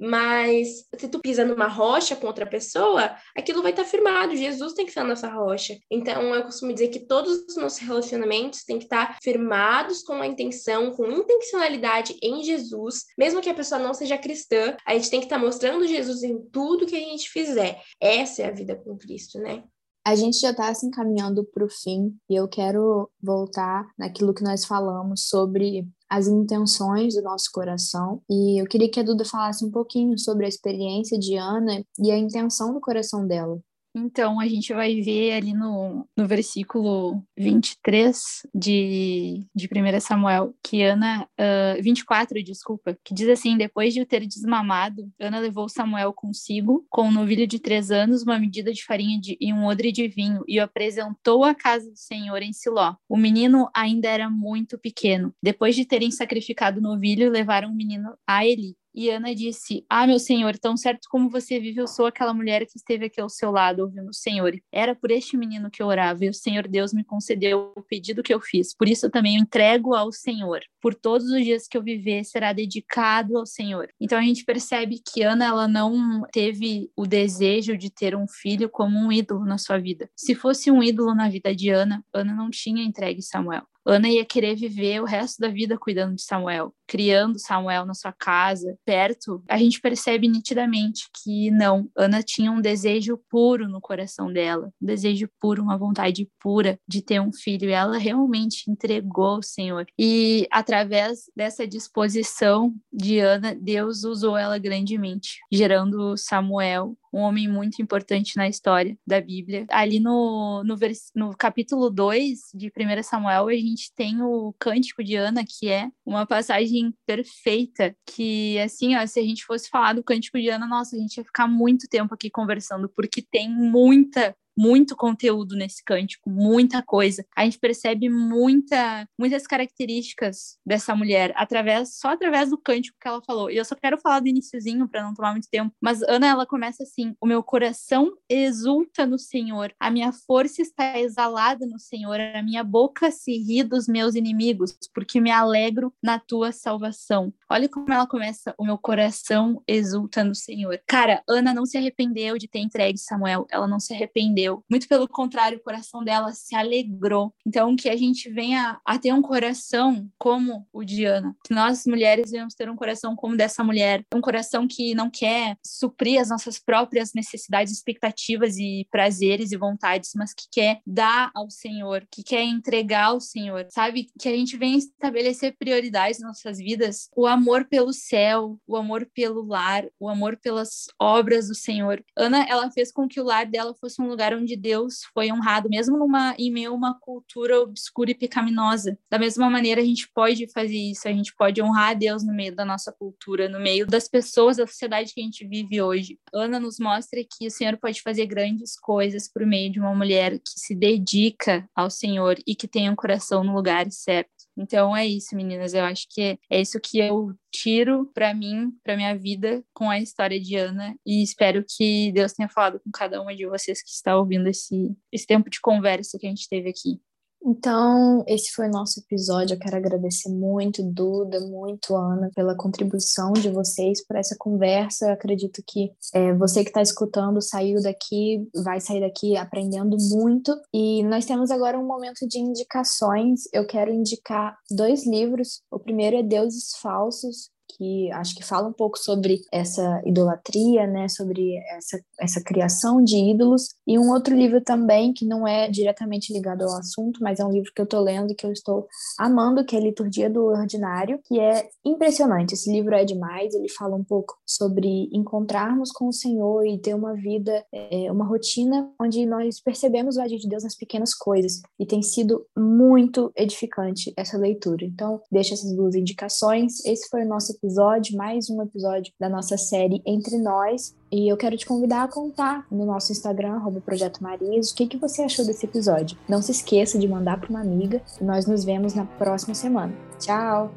Mas se tu pisa numa rocha com outra pessoa, aquilo vai estar tá firmado. Jesus tem que ser a nossa rocha. Então eu costumo dizer que todos os nossos relacionamentos têm que estar tá firmados com a intenção, com intencionalidade em Jesus, mesmo que a pessoa não seja cristã, a gente tem que estar tá mostrando Jesus em tudo que a gente fizer. Essa é a vida com Cristo, né? A gente já está se encaminhando para o fim e eu quero voltar naquilo que nós falamos sobre as intenções do nosso coração. E eu queria que a Duda falasse um pouquinho sobre a experiência de Ana e a intenção do coração dela. Então, a gente vai ver ali no, no versículo 23 de, de 1 Samuel, que Ana, uh, 24, desculpa, que diz assim: Depois de o ter desmamado, Ana levou Samuel consigo, com um novilho de três anos, uma medida de farinha de, e um odre de vinho, e o apresentou à casa do Senhor em Siló. O menino ainda era muito pequeno. Depois de terem sacrificado o novilho, levaram o menino a Eli E Ana disse: Ah, meu senhor, tão certo como você vive, eu sou aquela mulher que esteve aqui ao seu lado, ouvindo o senhor. Era por este menino que eu orava, e o Senhor Deus me concedeu o pedido que eu fiz. Por isso também entrego ao Senhor. Por todos os dias que eu viver, será dedicado ao Senhor. Então a gente percebe que Ana, ela não teve o desejo de ter um filho como um ídolo na sua vida. Se fosse um ídolo na vida de Ana, Ana não tinha entregue Samuel. Ana ia querer viver o resto da vida cuidando de Samuel, criando Samuel na sua casa, perto. A gente percebe nitidamente que não, Ana tinha um desejo puro no coração dela, um desejo puro, uma vontade pura de ter um filho, e ela realmente entregou ao Senhor. E através dessa disposição de Ana, Deus usou ela grandemente, gerando Samuel, um homem muito importante na história da Bíblia. Ali no, no, vers, no capítulo 2 de 1 Samuel, a gente tem o Cântico de Ana, que é uma passagem perfeita, que, assim, ó, se a gente fosse falar do Cântico de Ana, nossa, a gente ia ficar muito tempo aqui conversando, porque tem muita muito conteúdo nesse cântico, muita coisa. A gente percebe muita, muitas características dessa mulher através só através do cântico que ela falou. E eu só quero falar do iníciozinho para não tomar muito tempo, mas Ana ela começa assim: "O meu coração exulta no Senhor, a minha força está exalada no Senhor, a minha boca se ri dos meus inimigos, porque me alegro na tua salvação." Olha como ela começa: "O meu coração exulta no Senhor." Cara, Ana não se arrependeu de ter entregue Samuel, ela não se arrependeu muito pelo contrário, o coração dela se alegrou. Então, que a gente venha a ter um coração como o de Ana. Que nós, mulheres, venhamos ter um coração como dessa mulher. Um coração que não quer suprir as nossas próprias necessidades, expectativas e prazeres e vontades, mas que quer dar ao Senhor, que quer entregar ao Senhor. Sabe? Que a gente venha estabelecer prioridades nas nossas vidas. O amor pelo céu, o amor pelo lar, o amor pelas obras do Senhor. Ana, ela fez com que o lar dela fosse um lugar onde Deus foi honrado, mesmo numa, em meio a uma cultura obscura e pecaminosa. Da mesma maneira, a gente pode fazer isso, a gente pode honrar a Deus no meio da nossa cultura, no meio das pessoas, da sociedade que a gente vive hoje. Ana nos mostra que o Senhor pode fazer grandes coisas por meio de uma mulher que se dedica ao Senhor e que tem um coração no lugar certo. Então é isso, meninas. Eu acho que é isso que eu tiro para mim, para minha vida, com a história de Ana. E espero que Deus tenha falado com cada uma de vocês que está ouvindo esse, esse tempo de conversa que a gente teve aqui. Então, esse foi o nosso episódio. Eu quero agradecer muito, Duda, muito, Ana, pela contribuição de vocês para essa conversa. Eu acredito que é, você que está escutando saiu daqui, vai sair daqui aprendendo muito. E nós temos agora um momento de indicações. Eu quero indicar dois livros. O primeiro é Deuses Falsos, que acho que fala um pouco sobre essa idolatria, né, sobre essa, essa criação de ídolos, e um outro livro também que não é diretamente ligado ao assunto, mas é um livro que eu estou lendo e que eu estou amando, que é Liturgia do Ordinário, que é impressionante. Esse livro é demais, ele fala um pouco sobre encontrarmos com o Senhor e ter uma vida, é, uma rotina onde nós percebemos o agir de Deus nas pequenas coisas, e tem sido muito edificante essa leitura. Então, deixo essas duas indicações. Esse foi o nosso episódio, mais um episódio da nossa série Entre Nós. E eu quero te convidar a contar no nosso Instagram, Projeto Marias, o que, que você achou desse episódio. Não se esqueça de mandar para uma amiga nós nos vemos na próxima semana. Tchau!